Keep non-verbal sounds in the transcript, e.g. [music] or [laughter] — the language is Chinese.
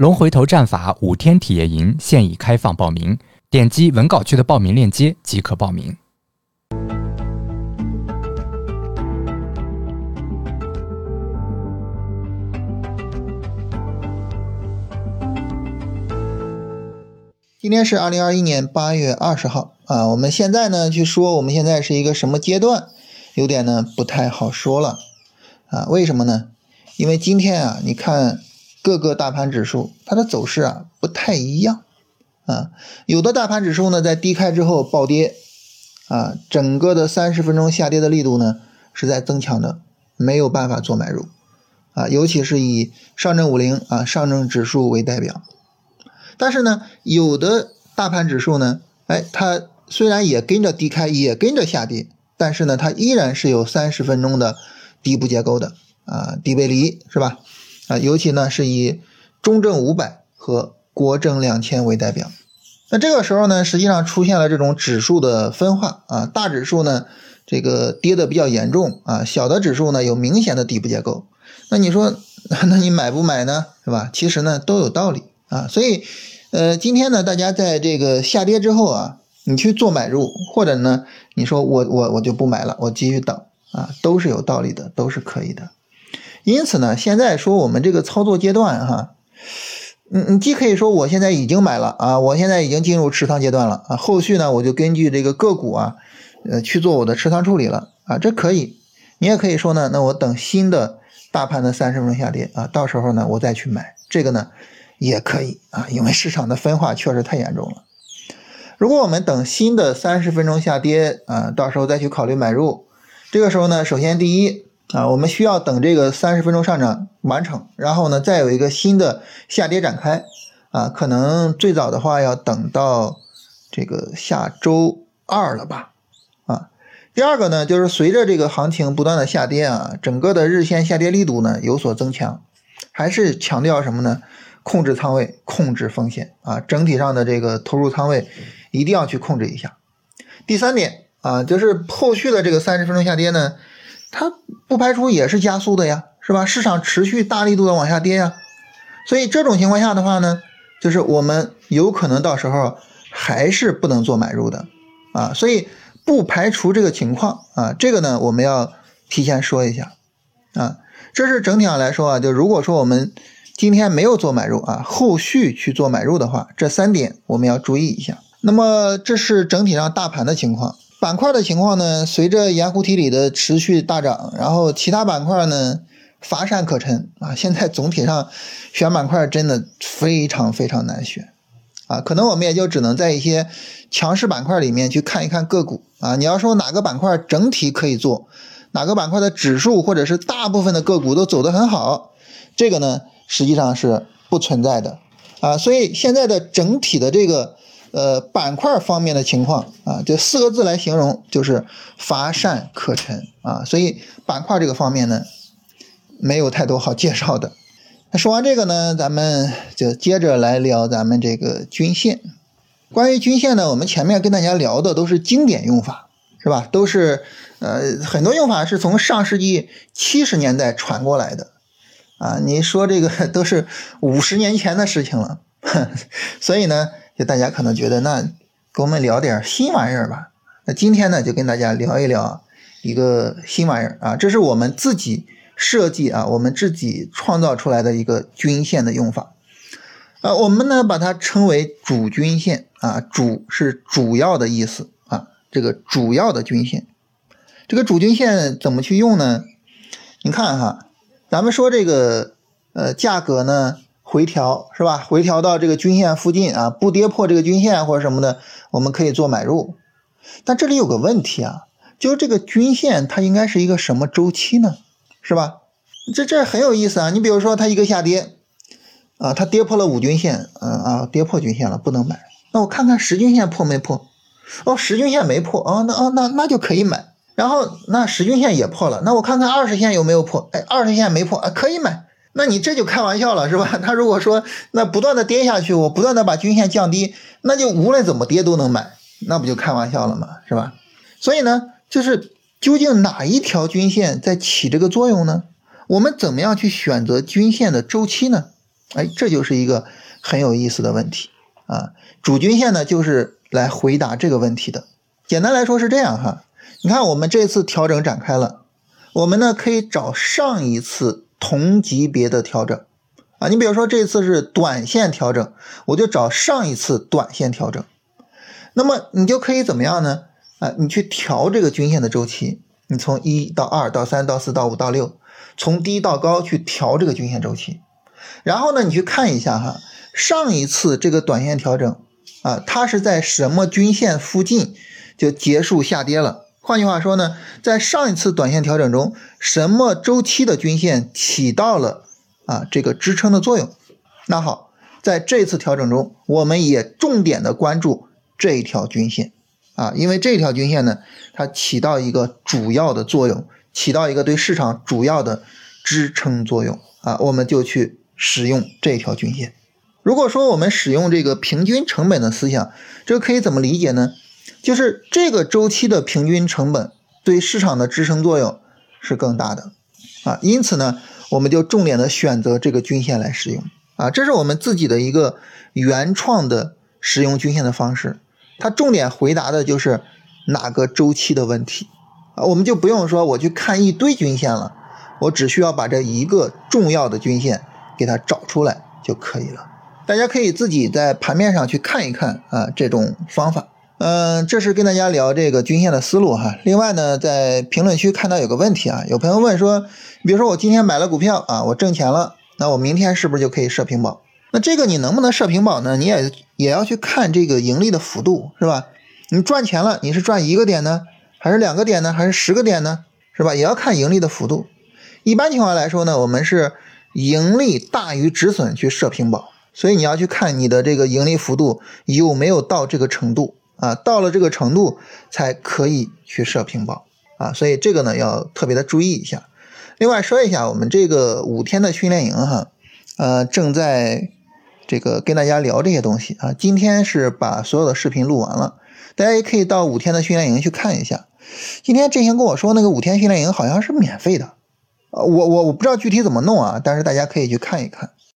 龙回头战法五天体验营现已开放报名，点击文稿区的报名链接即可报名。今天是二零二一年八月二十号啊，我们现在呢去说我们现在是一个什么阶段，有点呢不太好说了啊？为什么呢？因为今天啊，你看各个大盘指数它的走势啊不太一样啊，有的大盘指数呢在低开之后暴跌啊，整个的三十分钟下跌的力度呢是在增强的，没有办法做买入啊，尤其是以上证五零啊上证指数为代表。但是呢，有的大盘指数呢，哎，它虽然也跟着低开，也跟着下跌，但是呢，它依然是有三十分钟的底部结构的啊，底背离是吧？啊，尤其呢是以中证五百和国证两千为代表。那这个时候呢，实际上出现了这种指数的分化啊，大指数呢这个跌的比较严重啊，小的指数呢有明显的底部结构。那你说，那你买不买呢？是吧？其实呢都有道理啊，所以。呃，今天呢，大家在这个下跌之后啊，你去做买入，或者呢，你说我我我就不买了，我继续等啊，都是有道理的，都是可以的。因此呢，现在说我们这个操作阶段哈，你你既可以说我现在已经买了啊，我现在已经进入持仓阶段了啊，后续呢我就根据这个个股啊，呃去做我的持仓处理了啊，这可以。你也可以说呢，那我等新的大盘的三十分钟下跌啊，到时候呢我再去买这个呢。也可以啊，因为市场的分化确实太严重了。如果我们等新的三十分钟下跌啊，到时候再去考虑买入，这个时候呢，首先第一啊，我们需要等这个三十分钟上涨完成，然后呢，再有一个新的下跌展开啊，可能最早的话要等到这个下周二了吧啊。第二个呢，就是随着这个行情不断的下跌啊，整个的日线下跌力度呢有所增强，还是强调什么呢？控制仓位，控制风险啊，整体上的这个投入仓位一定要去控制一下。第三点啊，就是后续的这个三十分钟下跌呢，它不排除也是加速的呀，是吧？市场持续大力度的往下跌呀，所以这种情况下的话呢，就是我们有可能到时候还是不能做买入的啊，所以不排除这个情况啊，这个呢我们要提前说一下啊，这是整体上来说啊，就如果说我们。今天没有做买入啊，后续去做买入的话，这三点我们要注意一下。那么这是整体上大盘的情况，板块的情况呢？随着盐湖提锂的持续大涨，然后其他板块呢乏善可陈啊。现在总体上选板块真的非常非常难选啊，可能我们也就只能在一些强势板块里面去看一看个股啊。你要说哪个板块整体可以做，哪个板块的指数或者是大部分的个股都走得很好，这个呢？实际上是不存在的啊，所以现在的整体的这个呃板块方面的情况啊，这四个字来形容就是乏善可陈啊，所以板块这个方面呢，没有太多好介绍的。那说完这个呢，咱们就接着来聊咱们这个均线。关于均线呢，我们前面跟大家聊的都是经典用法，是吧？都是呃很多用法是从上世纪七十年代传过来的。啊，你说这个 [laughs] 都是五十年前的事情了，[laughs] 所以呢，就大家可能觉得那给我们聊点新玩意儿吧。那今天呢，就跟大家聊一聊一个新玩意儿啊，这是我们自己设计啊，我们自己创造出来的一个均线的用法。啊，我们呢把它称为主均线啊，主是主要的意思啊，这个主要的均线，这个主均线怎么去用呢？你看哈。咱们说这个，呃，价格呢回调是吧？回调到这个均线附近啊，不跌破这个均线或者什么的，我们可以做买入。但这里有个问题啊，就是这个均线它应该是一个什么周期呢？是吧？这这很有意思啊。你比如说它一个下跌，啊，它跌破了五均线，嗯啊，跌破均线了，不能买。那我看看十均线破没破？哦，十均线没破啊，那啊那那就可以买。然后那十均线也破了，那我看看二十线有没有破？哎，二十线没破啊，可以买。那你这就开玩笑了，是吧？[laughs] 他如果说那不断的跌下去，我不断的把均线降低，那就无论怎么跌都能买，那不就开玩笑了吗？是吧？所以呢，就是究竟哪一条均线在起这个作用呢？我们怎么样去选择均线的周期呢？哎，这就是一个很有意思的问题啊。主均线呢，就是来回答这个问题的。简单来说是这样哈，你看我们这次调整展开了，我们呢可以找上一次同级别的调整啊。你比如说这次是短线调整，我就找上一次短线调整。那么你就可以怎么样呢？啊，你去调这个均线的周期，你从一到二到三到四到五到六，从低到高去调这个均线周期。然后呢，你去看一下哈，上一次这个短线调整啊，它是在什么均线附近就结束下跌了？换句话说呢，在上一次短线调整中，什么周期的均线起到了啊这个支撑的作用？那好，在这次调整中，我们也重点的关注这一条均线啊，因为这条均线呢，它起到一个主要的作用，起到一个对市场主要的支撑作用啊，我们就去。使用这条均线。如果说我们使用这个平均成本的思想，这个可以怎么理解呢？就是这个周期的平均成本对市场的支撑作用是更大的啊。因此呢，我们就重点的选择这个均线来使用啊。这是我们自己的一个原创的使用均线的方式。它重点回答的就是哪个周期的问题啊。我们就不用说我去看一堆均线了，我只需要把这一个重要的均线。给它找出来就可以了。大家可以自己在盘面上去看一看啊，这种方法。嗯，这是跟大家聊这个均线的思路哈。另外呢，在评论区看到有个问题啊，有朋友问说，比如说我今天买了股票啊，我挣钱了，那我明天是不是就可以设平保？那这个你能不能设平保呢？你也也要去看这个盈利的幅度是吧？你赚钱了，你是赚一个点呢，还是两个点呢，还是十个点呢？是吧？也要看盈利的幅度。一般情况来说呢，我们是。盈利大于止损去设平保，所以你要去看你的这个盈利幅度有没有到这个程度啊，到了这个程度才可以去设平保啊，所以这个呢要特别的注意一下。另外说一下，我们这个五天的训练营哈，呃，正在这个跟大家聊这些东西啊。今天是把所有的视频录完了，大家也可以到五天的训练营去看一下。今天振兴跟我说，那个五天训练营好像是免费的。呃，我我我不知道具体怎么弄啊，但是大家可以去看一看。